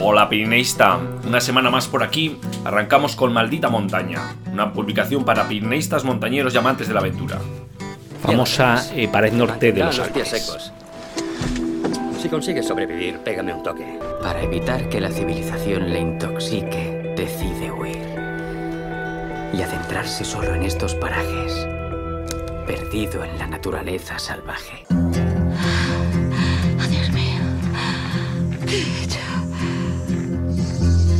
Hola Pirineísta, una semana más por aquí, arrancamos con Maldita Montaña, una publicación para pirineístas, montañeros y amantes de la aventura. Famosa eh, pared norte de los los pies Alpes. secos. Si consigues sobrevivir, pégame un toque. Para evitar que la civilización le intoxique, decide huir. Y adentrarse solo en estos parajes, perdido en la naturaleza salvaje. Dios mío. ¿Qué he hecho?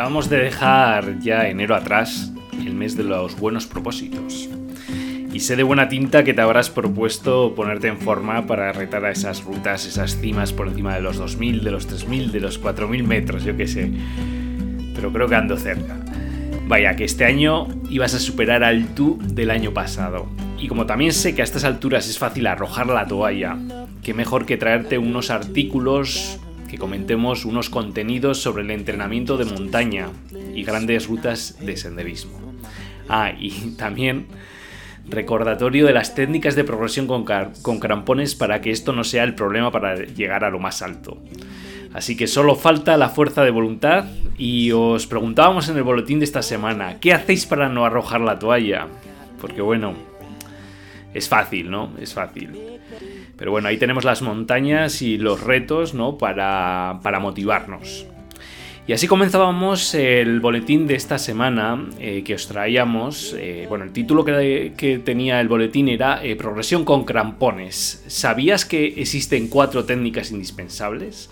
Acabamos de dejar ya enero atrás, el mes de los buenos propósitos. Y sé de buena tinta que te habrás propuesto ponerte en forma para retar a esas rutas, esas cimas por encima de los 2000, de los 3000, de los 4000 metros, yo qué sé. Pero creo que ando cerca. Vaya, que este año ibas a superar al tú del año pasado. Y como también sé que a estas alturas es fácil arrojar la toalla, qué mejor que traerte unos artículos que comentemos unos contenidos sobre el entrenamiento de montaña y grandes rutas de senderismo. Ah, y también recordatorio de las técnicas de progresión con, con crampones para que esto no sea el problema para llegar a lo más alto. Así que solo falta la fuerza de voluntad y os preguntábamos en el boletín de esta semana, ¿qué hacéis para no arrojar la toalla? Porque bueno, es fácil, ¿no? Es fácil. Pero bueno, ahí tenemos las montañas y los retos, ¿no? Para, para motivarnos. Y así comenzábamos el boletín de esta semana eh, que os traíamos. eh, bueno, el título que, que tenía el boletín era eh, Progresión con crampones. ¿Sabías que existen cuatro técnicas indispensables?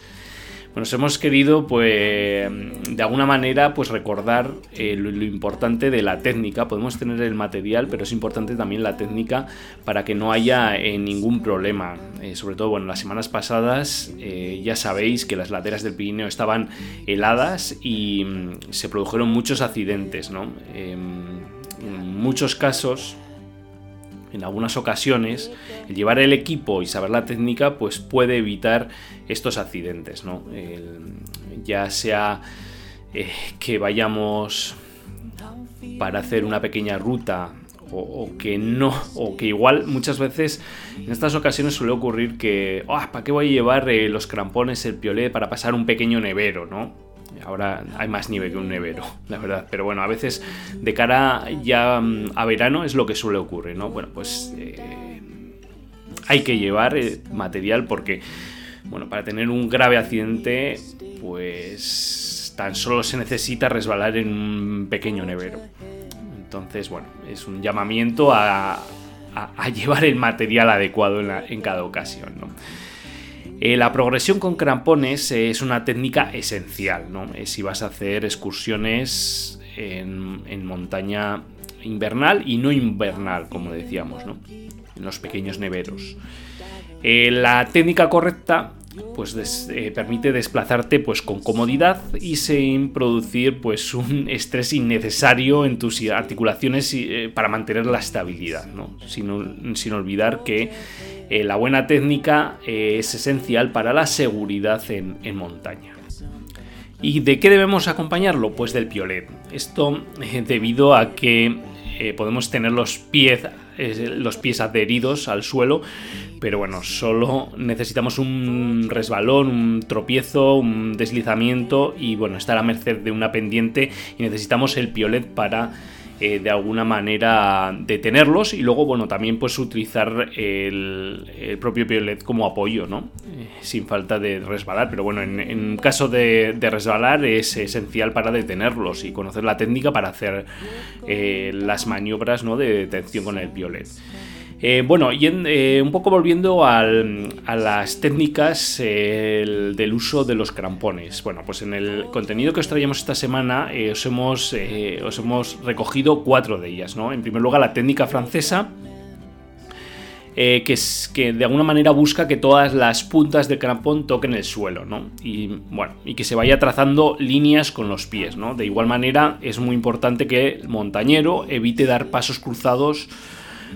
Nos hemos querido, pues, de alguna manera, pues recordar eh, lo, importante de la técnica. Podemos tener el material, pero es importante también la técnica para que no haya eh, ningún problema. Eh, sobre todo, bueno, las semanas pasadas ya sabéis que las laderas del Pirineo estaban heladas y mm, se produjeron muchos accidentes, ¿no? Em, en muchos casos en algunas ocasiones, el llevar el equipo y saber la técnica, pues puede evitar estos accidentes, ¿no? Ya sea eh, que vayamos para hacer una pequeña ruta o, que no, o que igual muchas veces en estas ocasiones suele ocurrir que, "Ah, ¿para qué voy a llevar eh, los crampones, el piolet para pasar un pequeño nevero, ¿no? Ahora hay más nieve que un nevero, la verdad. Pero bueno, a veces de cara ya mm, a verano es lo que suele ocurrir, ¿no? Bueno, pues eh, hay que llevar eh, material porque, bueno, para tener un grave accidente, pues tan solo se necesita resbalar en un pequeño nevero. Entonces, bueno, es un llamamiento a, a- llevar el material adecuado en cada ocasión, ¿no? Eh, la progresión con crampones es una técnica esencial, ¿no? Eh, si vas a hacer excursiones en, en montaña invernal y no invernal, como decíamos, ¿no? En los pequeños neveros. Eh, la técnica correcta pues eh, permite desplazarte pues con comodidad y sin producir pues un estrés innecesario en tus articulaciones eh, para mantener la estabilidad ¿no? sin, sin olvidar que eh, la buena técnica es esencial para la seguridad en, en montaña ¿Y de qué debemos acompañarlo? Pues del piolet. Esto debido a que eh, podemos tener los pies, eh, los pies adheridos al suelo, pero bueno, solo necesitamos un resbalón, un tropiezo, un deslizamiento y bueno, estar a merced de una pendiente y necesitamos el piolet para eh, de alguna manera detenerlos y luego, bueno, también pues utilizar el, el propio piolet como apoyo, ¿no? Eh, sin falta de resbalar, pero bueno, en, en caso de, de resbalar es esencial para detenerlos y conocer la técnica para hacer eh, las maniobras, ¿no? De detención con el piolet. Eh, bueno, y eh, un poco volviendo a las técnicas eh, el- del uso de los crampones. Bueno, pues en el contenido que os traíamos esta semana os, hemos, os hemos recogido cuatro de ellas. ¿no? En primer lugar, la técnica francesa, que, que de alguna manera busca que todas las puntas del crampón toquen el suelo, ¿no? Y bueno, y que se vaya trazando líneas con los pies, ¿no? De igual manera es muy importante que el montañero evite dar pasos cruzados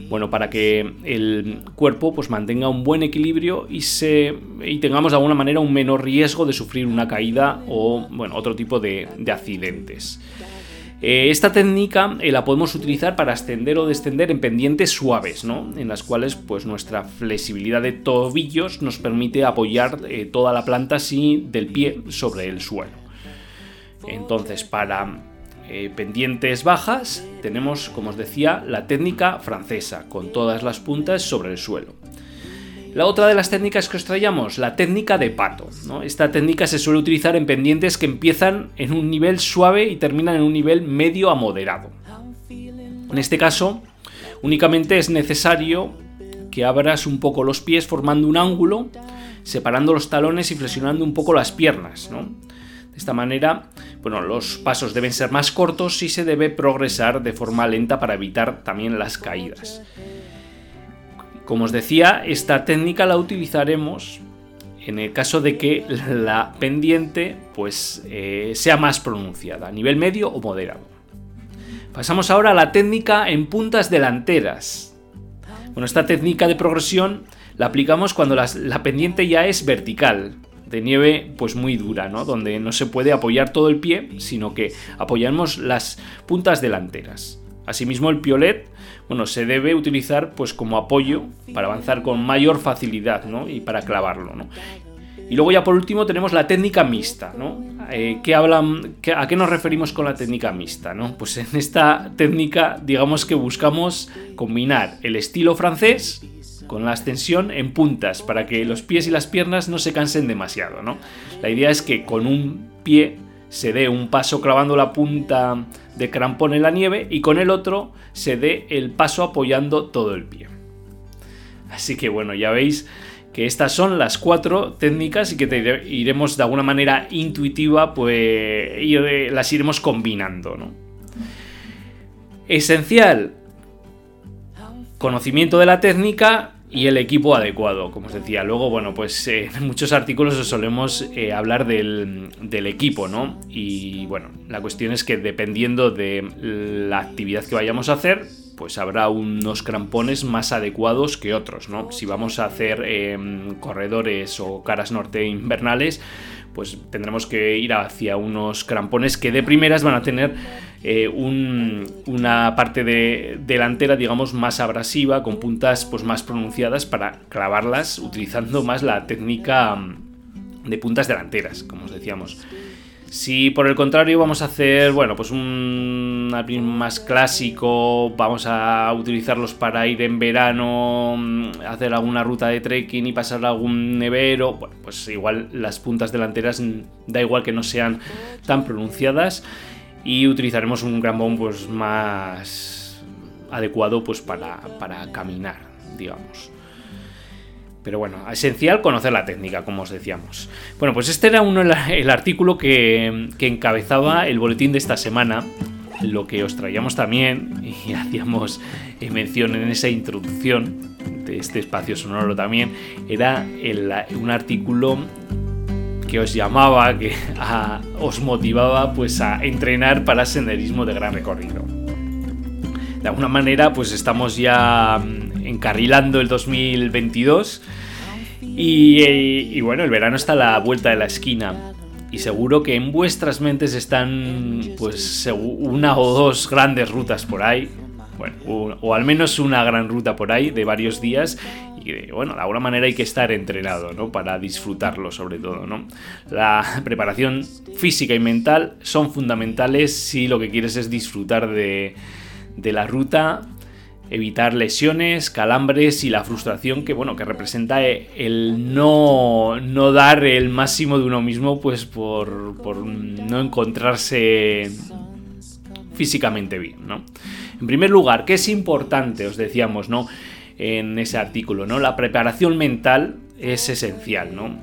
bueno, para que el cuerpo pues mantenga un buen equilibrio y, se, y tengamos de alguna manera un menor riesgo de sufrir una caída o bueno, otro tipo de, accidentes. Eh, esta técnica eh, la podemos utilizar para ascender o descender en pendientes suaves, ¿no? en las cuales pues, nuestra flexibilidad de tobillos nos permite apoyar eh, toda la planta así del pie sobre el suelo. Entonces, para eh, pendientes bajas, tenemos, como os decía, la técnica francesa, con todas las puntas sobre el suelo. La otra de las técnicas que os traíamos, la técnica de pato. Esta técnica se suele utilizar en pendientes que empiezan en un nivel suave y terminan en un nivel medio a moderado. En este caso, únicamente es necesario que abras un poco los pies formando un ángulo, separando los talones y flexionando un poco las piernas. De esta manera, bueno, los pasos deben ser más cortos y se debe progresar de forma lenta para evitar también las caídas. Como os decía, esta técnica la utilizaremos en el caso de que la pendiente pues, eh, sea más pronunciada, a nivel medio o moderado. Pasamos ahora a la técnica en puntas delanteras. Bueno, esta técnica de progresión la aplicamos cuando la pendiente ya es vertical, de nieve pues muy dura, ¿no? Donde no se puede apoyar todo el pie, sino que apoyamos las puntas delanteras. Asimismo el piolet, bueno, se debe utilizar pues como apoyo para avanzar con mayor facilidad, ¿no? Y para clavarlo, ¿no? Y luego ya por último tenemos la técnica mixta, ¿no? Eh, ¿qué hablan, ¿A qué nos referimos con la técnica mixta? ¿no? Pues en esta técnica digamos que buscamos combinar el estilo francés con la extensión en puntas para que los pies y las piernas no se cansen demasiado, ¿no? La idea es que con un pie se dé un paso clavando la punta de crampón en la nieve y con el otro se dé el paso apoyando todo el pie. Así que bueno, ya veis que estas son las cuatro técnicas y que te iremos de alguna manera intuitiva, pues eh, las iremos combinando, ¿no? Esencial, conocimiento de la técnica y el equipo adecuado, como os decía. Luego, bueno, pues eh, en muchos artículos os solemos eh, hablar del, del, equipo, ¿no? Y bueno, la cuestión es que dependiendo de la actividad que vayamos a hacer, pues habrá unos crampones más adecuados que otros, ¿no? Si vamos a hacer em, corredores o caras norte invernales, pues tendremos que ir hacia unos crampones que de primeras van a tener eh, una parte de, delantera, digamos, más abrasiva, con puntas pues, más pronunciadas para clavarlas utilizando más la técnica mm, de puntas delanteras, como os decíamos. Si por el contrario vamos a hacer, bueno, pues un más clásico, vamos a utilizarlos para ir en verano, mm, hacer alguna ruta de trekking y pasar algún nevero, bueno, pues igual las puntas delanteras mm, da igual que no sean tan pronunciadas y utilizaremos un grambón pues más adecuado pues para, para caminar, digamos. Pero bueno, esencial conocer la técnica, como os decíamos. Bueno, pues este era uno el artículo que, encabezaba el boletín de esta semana. Lo que os traíamos también, y hacíamos mención en esa introducción de este espacio sonoro también, era un artículo que os llamaba, que os motivaba pues a entrenar para senderismo de gran recorrido. De alguna manera, pues estamos ya encarrilando el 2022. Y, bueno, el verano está a la vuelta de la esquina. Y seguro que en vuestras mentes están pues una o dos grandes rutas por ahí. Bueno, o, al menos una gran ruta por ahí de varios días. Y bueno, de alguna manera hay que estar entrenado, ¿no? Para disfrutarlo sobre todo, ¿no? La preparación física y mental son fundamentales si lo que quieres es disfrutar de, de la ruta evitar lesiones, calambres y la frustración que, bueno, que representa el no, no dar el máximo de uno mismo, pues por, no encontrarse físicamente bien, ¿no? En primer lugar, ¿qué es importante? Os decíamos, ¿no? En ese artículo, ¿no? La preparación mental es esencial, ¿no?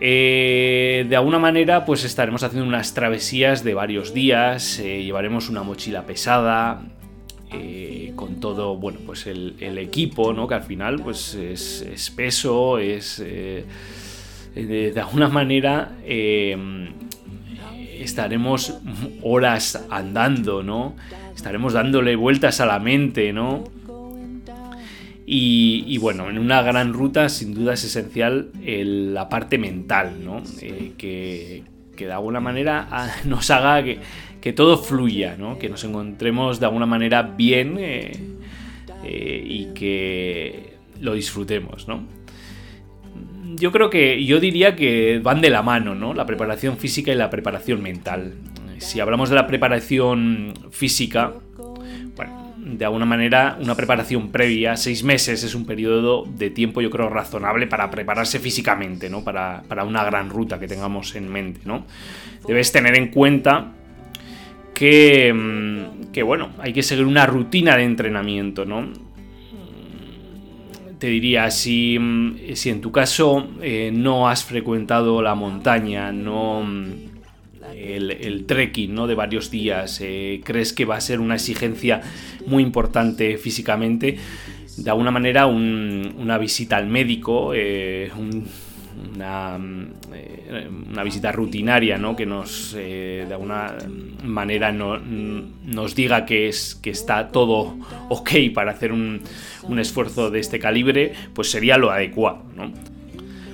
Eh, de alguna manera, pues estaremos haciendo unas travesías de varios días, eh, llevaremos una mochila pesada, eh, con todo, bueno, pues el, equipo, ¿no? Que al final, pues es, peso, es... Eh, de, alguna manera estaremos horas andando, ¿no? Estaremos dándole vueltas a la mente, ¿no? Y, bueno, en una gran ruta sin duda es esencial la parte mental, ¿no? Eh, que, de alguna manera ah, nos haga que, todo fluya, ¿no? Que nos encontremos de alguna manera bien eh, eh, y que lo disfrutemos, ¿no? Yo creo que, yo diría que van de la mano, ¿no? La preparación física y la preparación mental. Si hablamos de la preparación física, de alguna manera una preparación previa, seis meses es un periodo de tiempo yo creo razonable para prepararse físicamente, ¿no? Para, una gran ruta que tengamos en mente, ¿no? Debes tener en cuenta que, mm, que bueno, hay que seguir una rutina de entrenamiento, ¿no? Te diría, si, mm, si en tu caso eh, no has frecuentado la montaña, no mm, el, trekking ¿no? de varios días, eh, crees que va a ser una exigencia muy importante físicamente, de alguna manera una visita al médico, eh, una, eh, una, visita rutinaria ¿no? que nos de alguna manera nos diga que, es, que está todo ok para hacer un, un esfuerzo de este calibre, pues sería lo adecuado. ¿no?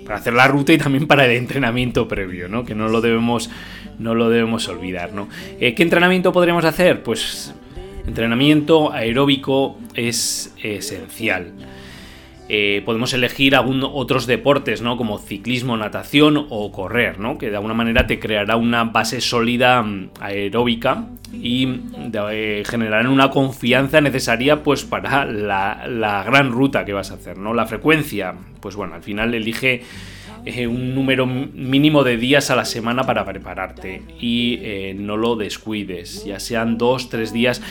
para hacer la ruta y también para el entrenamiento previo, ¿no? Que no lo debemos, no lo debemos olvidar, ¿no? Eh, ¿Qué entrenamiento podremos hacer? Pues entrenamiento aeróbico es esencial. Eh, podemos elegir algún, otros deportes, ¿no? Como ciclismo, natación o correr, ¿no? Que de alguna manera te creará una base sólida mm, aeróbica y eh, generarán una confianza necesaria pues para la, gran ruta que vas a hacer, ¿no? La frecuencia, pues bueno, al final elige eh, un número mínimo de días a la semana para prepararte y no lo descuides, ya sean dos, tres días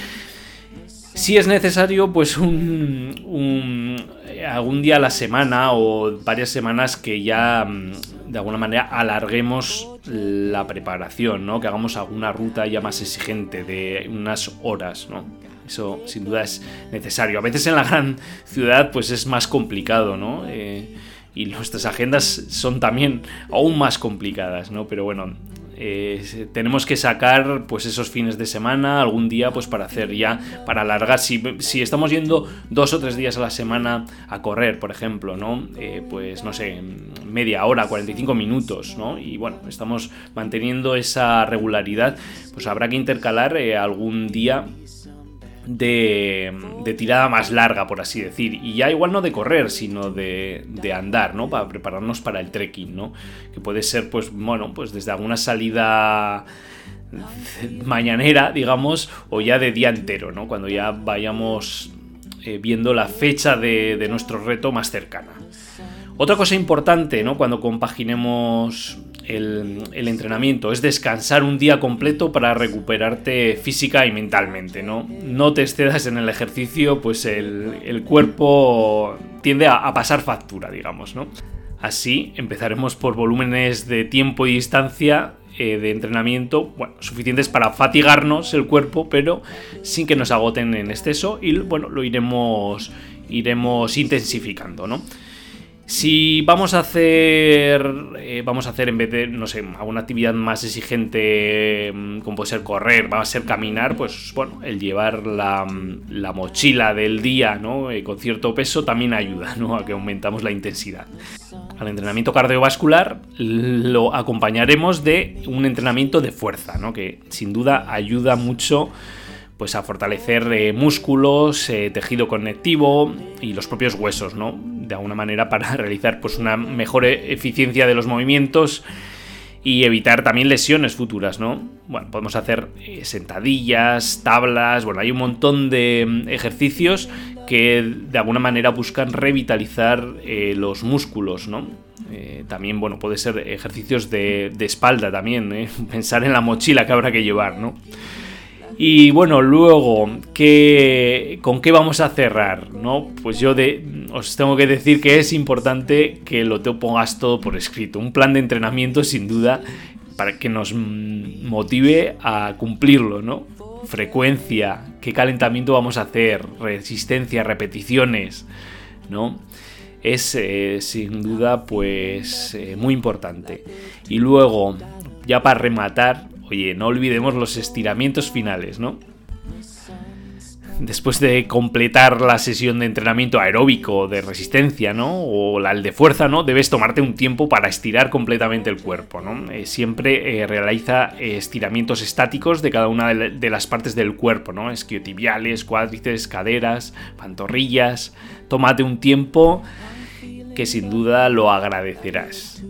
si es necesario, pues un, algún día a la semana o varias semanas que ya mm, de alguna manera alarguemos la preparación, ¿no? Que hagamos alguna ruta ya más exigente de unas horas, ¿no? Eso sin duda es necesario. A veces en la gran ciudad pues es más complicado, ¿no? Eh, y nuestras agendas son también aún más complicadas, ¿no? Pero bueno, eh, tenemos que sacar pues esos fines de semana, algún día, pues para hacer ya, para alargar. Si, si estamos yendo dos o tres días a la semana a correr, por ejemplo, ¿no? Eh, pues no sé, media hora, 45 minutos, ¿no? Y bueno, estamos manteniendo esa regularidad, pues habrá que intercalar eh, algún día de, tirada más larga, por así decir. Y ya igual no de correr, sino de, de, andar, ¿no? Para prepararnos para el trekking, ¿no? Que puede ser, pues, bueno, pues desde alguna salida mañanera, digamos, o ya de día entero, ¿no? Cuando ya vayamos eh, viendo la fecha de, de nuestro reto más cercana. Otra cosa importante, ¿no? Cuando compaginemos el, entrenamiento, es descansar un día completo para recuperarte física y mentalmente, ¿no? No te excedas en el ejercicio, pues el, cuerpo tiende a, pasar factura, digamos, ¿no? Así empezaremos por volúmenes de tiempo y distancia eh, de entrenamiento, bueno, suficientes para fatigarnos el cuerpo, pero sin que nos agoten en exceso y bueno, lo iremos, iremos intensificando, ¿no? Si vamos a hacer, eh, vamos a hacer en vez de, no sé, alguna actividad más exigente, mm, como puede ser correr, va a ser caminar, pues bueno, el llevar la, mm, mochila del día, ¿no? Eh, con cierto peso también ayuda, ¿no? A que aumentamos la intensidad. Al entrenamiento cardiovascular lo acompañaremos de un entrenamiento de fuerza, ¿no? Que sin duda ayuda mucho pues a fortalecer eh, músculos, eh, tejido conectivo y los propios huesos, ¿no? De alguna manera para realizar pues una mejor eficiencia de los movimientos y evitar también lesiones futuras, ¿no? Bueno, podemos hacer eh, sentadillas, tablas, bueno, hay un montón de mm, ejercicios que de alguna manera buscan revitalizar los músculos, ¿no? también, bueno, puede ser ejercicios de, de espalda también, pensar en la mochila que habrá que llevar, ¿no? Y bueno, luego, ¿qué, ¿con qué vamos a cerrar? ¿no? Pues yo de, os tengo que decir que es importante que lo te pongas todo por escrito. Un plan de entrenamiento, sin duda, para que nos motive a cumplirlo, ¿no? frecuencia, qué calentamiento vamos a hacer, resistencia, repeticiones, ¿no? Es eh, sin duda pues eh, muy importante. Y luego, ya para rematar, oye, no olvidemos los estiramientos finales, ¿no? después de completar la sesión de entrenamiento aeróbico de resistencia, ¿no? O la de fuerza, ¿no? Debes tomarte un tiempo para estirar completamente el cuerpo, ¿no? Eh, siempre eh, realiza estiramientos estáticos de cada una de, las partes del cuerpo, ¿no? Esquiotibiales, cuádriceps, caderas, pantorrillas. Tómate un tiempo que sin duda lo agradecerás.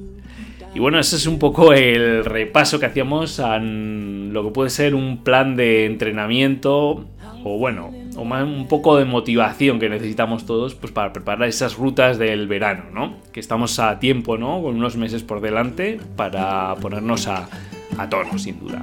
Y bueno, ese es un poco el repaso que hacíamos a lo que puede ser un plan de entrenamiento o bueno, o más, un poco de motivación que necesitamos todos pues para preparar esas rutas del verano, ¿no? Que estamos a tiempo, ¿no? Con unos meses por delante para ponernos a, a tono, sin duda.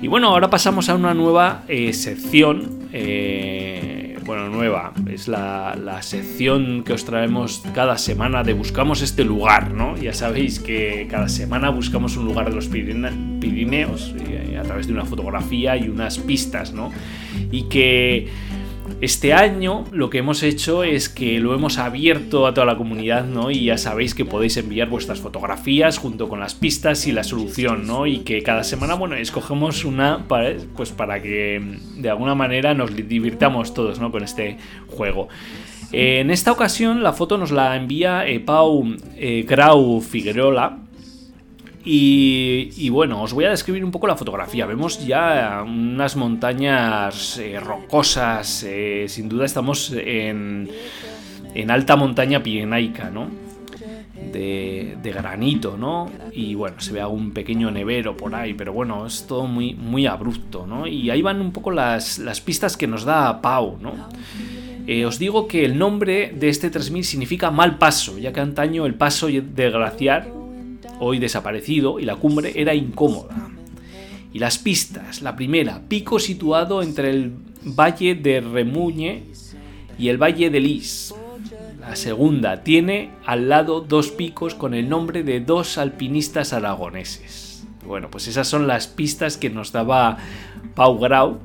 Y bueno, ahora pasamos a una nueva eh, sección. Eh, bueno, nueva. Es la, la, sección que os traemos cada semana de Buscamos este lugar, ¿no? Ya sabéis que cada semana buscamos un lugar de los Pirineos a través de una fotografía y unas pistas, ¿no? Y que este año lo que hemos hecho es que lo hemos abierto a toda la comunidad, ¿no? Y ya sabéis que podéis enviar vuestras fotografías junto con las pistas y la solución, ¿no? Y que cada semana, bueno, escogemos una para, pues para que de alguna manera nos divirtamos todos, ¿no? Con este juego. en esta ocasión la foto nos la envía eh, Pau eh, Grau Figueroa, y, bueno, os voy a describir un poco la fotografía. Vemos ya unas montañas eh, rocosas. Eh, sin duda estamos en, alta montaña pirenaica, ¿no? De, granito, ¿no? Y bueno, se ve algún pequeño nevero por ahí, pero bueno, es todo muy, muy abrupto, ¿no? Y ahí van un poco las, pistas que nos da Pau, ¿no? Eh, os digo que el nombre de este 3000 significa mal paso, ya que antaño el paso de glaciar hoy desaparecido, y la cumbre era incómoda. Y las pistas, la primera, pico situado entre el valle de Remuñe y el valle de Lis. La segunda, tiene al lado dos picos con el nombre de dos alpinistas aragoneses. Bueno, pues esas son las pistas que nos daba Pau Grau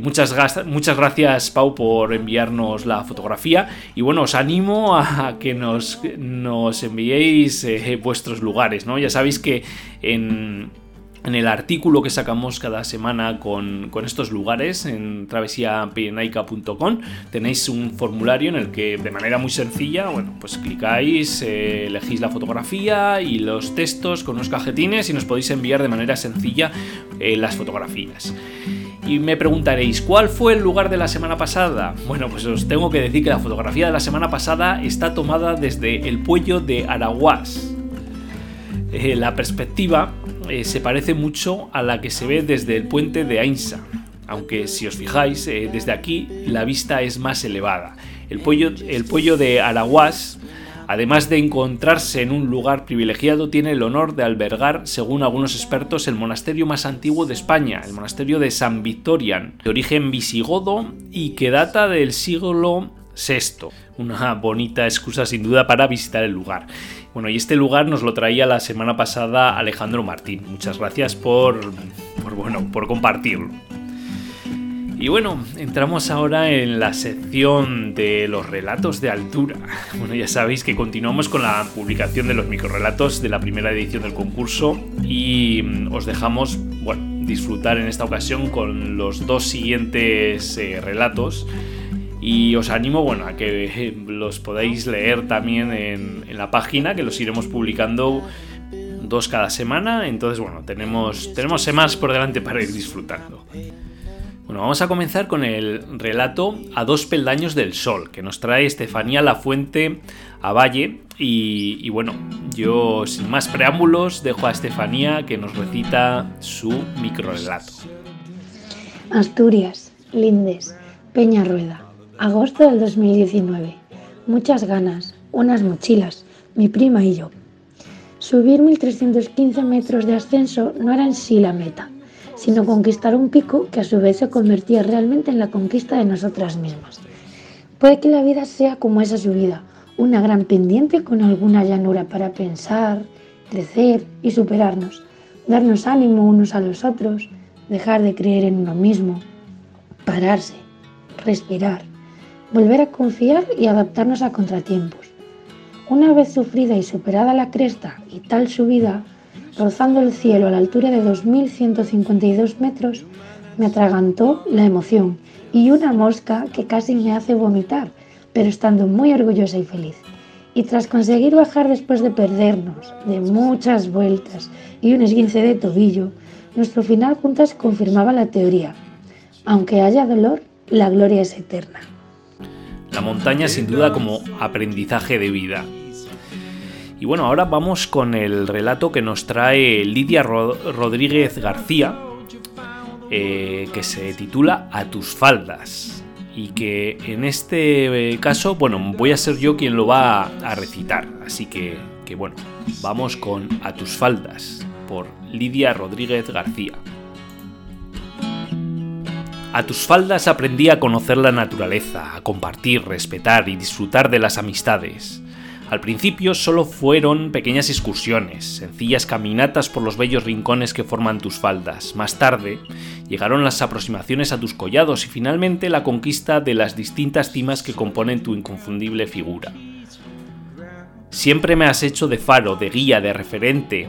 Muchas, muchas gracias, Pau, por enviarnos la fotografía. Y bueno, os animo a que nos, nos enviéis eh, vuestros lugares, ¿no? Ya sabéis que en, el artículo que sacamos cada semana con, estos lugares en travesiapirenaica.com tenéis un formulario en el que de manera muy sencilla, bueno, pues clicáis, eh, elegís la fotografía y los textos con unos cajetines y nos podéis enviar de manera sencilla eh, las fotografías. Y me preguntaréis, ¿cuál fue el lugar de la semana pasada? Bueno, pues os tengo que decir que la fotografía de la semana pasada está tomada desde el puello de Araguás. Eh, la perspectiva eh, se parece mucho a la que se ve desde el puente de Ainsa, aunque si os fijáis, eh, desde aquí la vista es más elevada. El puello, el de Araguás Además de encontrarse en un lugar privilegiado, tiene el honor de albergar, según algunos expertos, el monasterio más antiguo de España, el monasterio de San Victorian, de origen visigodo y que data del siglo VI. Una bonita excusa sin duda para visitar el lugar. Bueno, y este lugar nos lo traía la semana pasada Alejandro Martín. Muchas gracias por, por bueno, por compartirlo. Y bueno, entramos ahora en la sección de los relatos de altura. Bueno, ya sabéis que continuamos con la publicación de los microrelatos de la primera edición del concurso y mm, os dejamos, bueno, disfrutar en esta ocasión con los dos siguientes eh, relatos y os animo, bueno, a que eh, los podáis leer también en, la página, que los iremos publicando dos cada semana, entonces bueno, tenemos, tenemos por delante para ir disfrutando. Bueno, vamos a comenzar con el relato A dos peldaños del sol, que nos trae Estefanía La Fuente a Valle. Y, bueno, yo sin más preámbulos dejo a Estefanía que nos recita su microrelato. Asturias, Lindes, Peña Rueda, agosto del 2019. Muchas ganas, unas mochilas, mi prima y yo. Subir 1315 metros de ascenso no era en sí la meta sino conquistar un pico que a su vez se convertía realmente en la conquista de nosotras mismas. Puede que la vida sea como esa subida, una gran pendiente con alguna llanura para pensar, crecer y superarnos, darnos ánimo unos a los otros, dejar de creer en uno mismo, pararse, respirar, volver a confiar y adaptarnos a contratiempos. Una vez sufrida y superada la cresta y tal subida, rozando el cielo a la altura de 2.152 metros, me atragantó la emoción y una mosca que casi me hace vomitar, pero estando muy orgullosa y feliz. Y tras conseguir bajar después de perdernos, de muchas vueltas y un esguince de tobillo, nuestro final juntas confirmaba la teoría. Aunque haya dolor, la gloria es eterna. La montaña sin duda como aprendizaje de vida. Y bueno, ahora vamos con el relato que nos trae Lidia Rodríguez García, eh, que se titula A tus faldas. Y que en este eh, caso, bueno, voy a ser yo quien lo va a recitar. Así que, que bueno, vamos con A tus faldas por Lidia Rodríguez García. A tus faldas aprendí a conocer la naturaleza, a compartir, respetar y disfrutar de las amistades. Al principio solo fueron pequeñas excursiones, sencillas caminatas por los bellos rincones que forman tus faldas. Más tarde llegaron las aproximaciones a tus collados y finalmente la conquista de las distintas cimas que componen tu inconfundible figura. Siempre me has hecho de faro, de guía, de referente.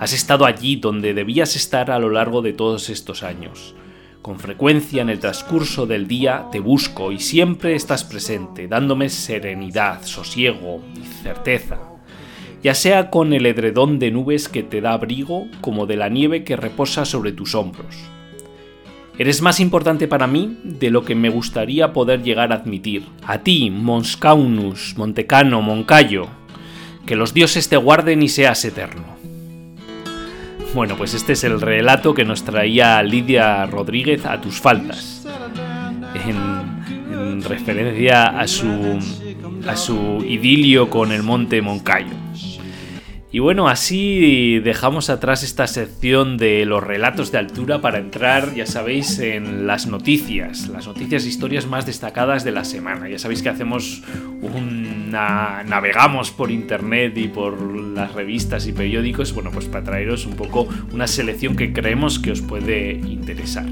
Has estado allí donde debías estar a lo largo de todos estos años. Con frecuencia en el transcurso del día te busco y siempre estás presente, dándome serenidad, sosiego y certeza, ya sea con el edredón de nubes que te da abrigo como de la nieve que reposa sobre tus hombros. Eres más importante para mí de lo que me gustaría poder llegar a admitir. A ti, Monscaunus, Montecano, Moncayo, que los dioses te guarden y seas eterno. Bueno, pues este es el relato que nos traía Lidia Rodríguez a tus faltas, en, referencia a su, a su idilio con el monte Moncayo. Y bueno, así dejamos atrás esta sección de los relatos de altura para entrar, ya sabéis, en las noticias, las noticias e historias más destacadas de la semana. Ya sabéis que hacemos una... navegamos por internet y por las revistas y periódicos, bueno, pues para traeros un poco una selección que creemos que os puede interesar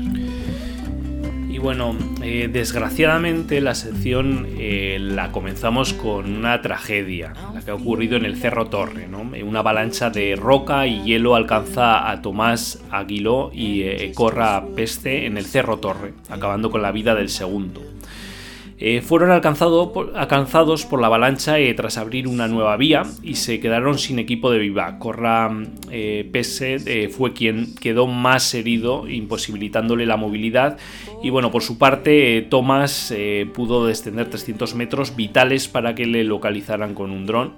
bueno, eh, desgraciadamente la sección eh, la comenzamos con una tragedia, la que ha ocurrido en el Cerro Torre. Eh, una avalancha de roca y hielo alcanza a Tomás Aguiló y Corra Peste en el Cerro Torre, acabando con la vida del segundo. Eh, fueron alcanzados por la avalancha eh, tras abrir una nueva vía y se quedaron sin equipo de viva. Corra eh, Pese fue quien quedó más herido, imposibilitándole la movilidad. Y bueno, por su parte, Thomas pudo descender 300 metros vitales para que le localizaran con un dron.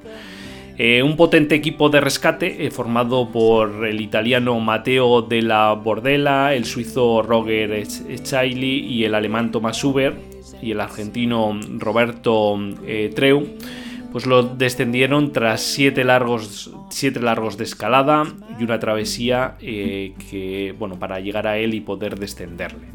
Un potente equipo de rescate formado por el italiano Matteo della Bordella, el suizo Roger Chaili y el alemán Thomas Huber y el argentino Roberto eh, Treu, pues lo descendieron tras siete largos, siete largos de escalada y una travesía eh, que, bueno, para llegar a él y poder descenderle.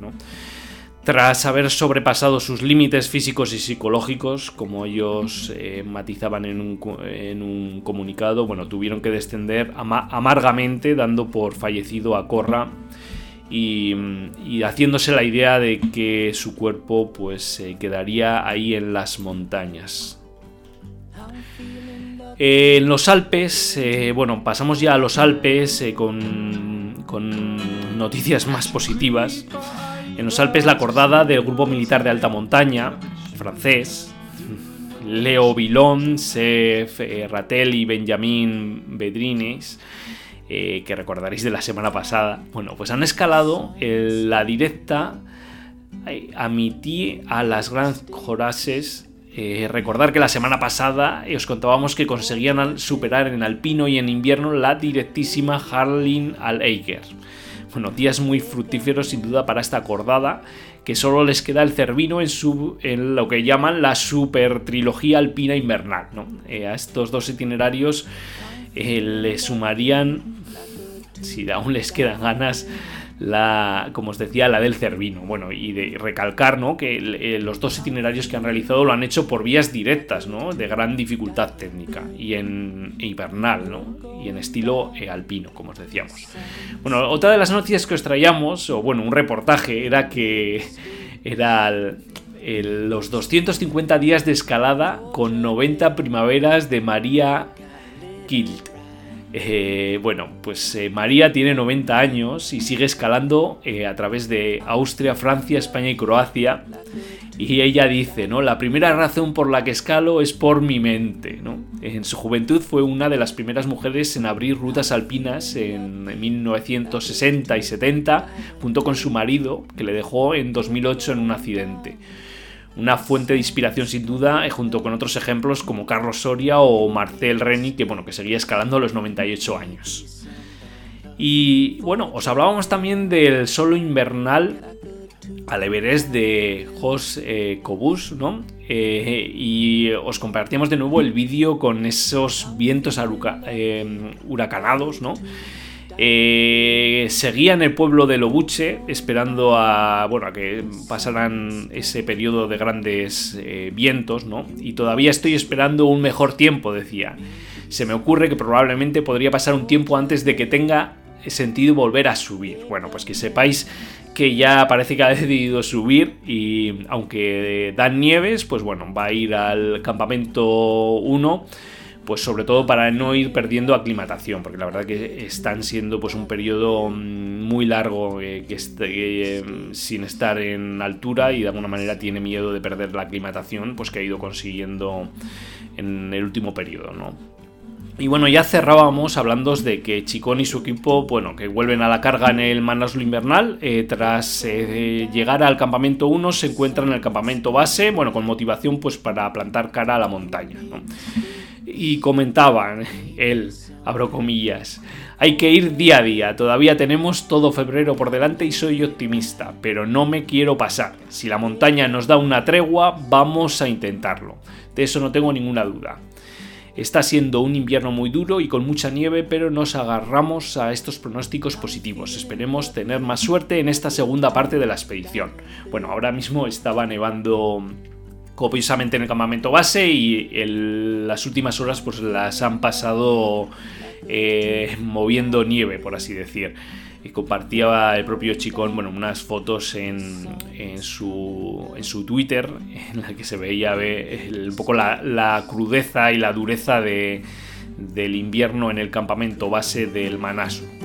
Tras haber sobrepasado sus límites físicos y psicológicos, como ellos eh, matizaban en un, en un, comunicado, bueno, tuvieron que descender amargamente, dando por fallecido a Corra y, haciéndose la idea de que su cuerpo pues se quedaría ahí en las montañas. en los Alpes, eh, bueno, pasamos ya a los Alpes eh, con, con, noticias más positivas. En los Alpes la acordada del grupo militar de alta montaña, francés, Leo Villon, Sef eh, Ratel y Benjamin Bedrines, eh, que recordaréis de la semana pasada, bueno, pues han escalado la directa eh, a Miti a las Grand Horaces. Eh, recordar que la semana pasada os contábamos que conseguían superar en alpino y en invierno la directísima Harlin al Eiger. Bueno, días muy fructíferos sin duda para esta acordada, que solo les queda el Cervino en, su, en lo que llaman la super trilogía alpina invernal. a estos dos itinerarios le sumarían si aún les quedan ganas, la, como os decía, la del Cervino. Bueno, y de recalcar ¿no? que eh, los dos itinerarios que han realizado lo han hecho por vías directas, ¿no? de gran dificultad técnica, y en hibernal, ¿no? Y en estilo eh, alpino, como os decíamos. Bueno, otra de las noticias que os traíamos, o bueno, un reportaje, era que Era los 250 días de escalada con 90 primaveras de María Kilt. Eh, bueno, pues eh, María tiene 90 años y sigue escalando eh, a través de Austria, Francia, España y Croacia. Y ella dice, ¿no? La primera razón por la que escalo es por mi mente. En su juventud fue una de las primeras mujeres en abrir rutas alpinas en 1960 y 70, junto con su marido, que le dejó en 2008 en un accidente una fuente de inspiración sin duda, eh, junto con otros ejemplos como Carlos Soria o Marcel Reni, que bueno, que seguía escalando a los 98 años. Y bueno, os hablábamos también del solo invernal al Everest de Jos eh, ¿no? Eh, y os compartíamos de nuevo el vídeo con esos vientos huracanados, ¿no? Eh, seguía en el pueblo de Lobuche esperando a, bueno, a que pasaran ese periodo de grandes eh, vientos, ¿no? Y todavía estoy esperando un mejor tiempo, decía. Se me ocurre que probablemente podría pasar un tiempo antes de que tenga sentido volver a subir. Bueno, pues que sepáis que ya parece que ha decidido subir y aunque dan nieves, pues bueno, va a ir al campamento 1 pues sobre todo para no ir perdiendo aclimatación, porque la verdad que están siendo pues un periodo mm, muy largo eh, que eh, sin estar en altura y de alguna manera tiene miedo de perder la aclimatación, pues que ha ido consiguiendo en el último periodo, ¿no? Y bueno, ya cerrábamos hablando de que Chicón y su equipo, bueno, que vuelven a la carga en el Manaslu invernal. Eh, tras llegar al campamento 1, se encuentran en el campamento base, bueno, con motivación pues para plantar cara a la montaña. Y comentaban, él, abro comillas, hay que ir día a día, todavía tenemos todo febrero por delante y soy optimista, pero no me quiero pasar. Si la montaña nos da una tregua, vamos a intentarlo. De eso no tengo ninguna duda. Está siendo un invierno muy duro y con mucha nieve, pero nos agarramos a estos pronósticos positivos. Esperemos tener más suerte en esta segunda parte de la expedición. Bueno, ahora mismo estaba nevando copiosamente en el campamento base y las últimas horas pues las han pasado eh, moviendo nieve, por así decir. Y compartía el propio Chicón bueno, unas fotos en, en, su, en su Twitter en la que se veía un poco la, crudeza y la dureza de, del invierno en el campamento base del Manasu.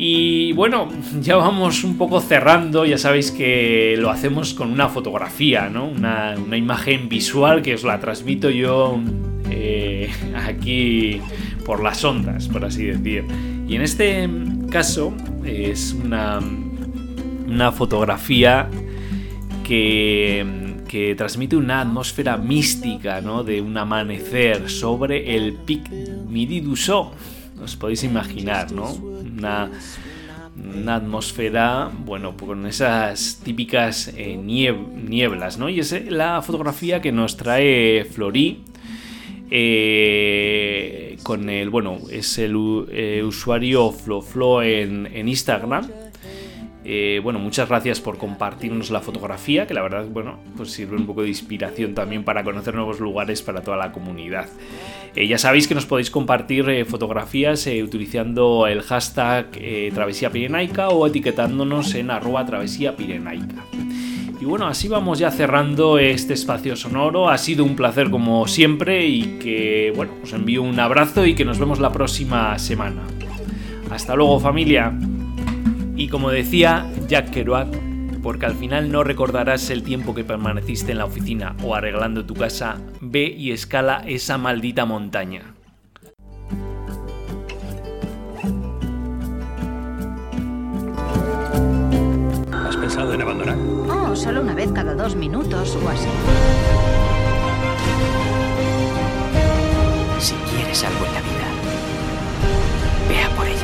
Y bueno, ya vamos un poco cerrando, ya sabéis que lo hacemos con una fotografía, ¿no? Una, imagen visual que os la transmito yo eh, aquí por las ondas, por así decir. Y en este caso es una, una fotografía que, que transmite una atmósfera mística, ¿no? De un amanecer sobre el Pic Midi du Os podéis imaginar, ¿no? Una, atmósfera, bueno, con esas típicas eh, nieblas, ¿no? Y es la fotografía que nos trae Flori. Eh, con el, bueno, es el eh, usuario FloFlo en Instagram. Bueno, muchas gracias por compartirnos la fotografía, que la verdad, bueno, pues sirve un poco de inspiración también para conocer nuevos lugares para toda la comunidad. Eh, ya sabéis que nos podéis compartir eh, fotografías eh, utilizando el hashtag Travesía Pirenaica o etiquetándonos en arroba Travesía. Y bueno, así vamos ya cerrando este espacio sonoro. Ha sido un placer como siempre y que, bueno, os envío un abrazo y que nos vemos la próxima semana. Hasta luego familia. Y como decía Jack Kerouac, porque al final no recordarás el tiempo que permaneciste en la oficina o arreglando tu casa, ve y escala esa maldita montaña. ¿Has pensado en abandonar? Oh, solo una vez cada dos minutos o así. Si quieres algo en la vida, vea por ello.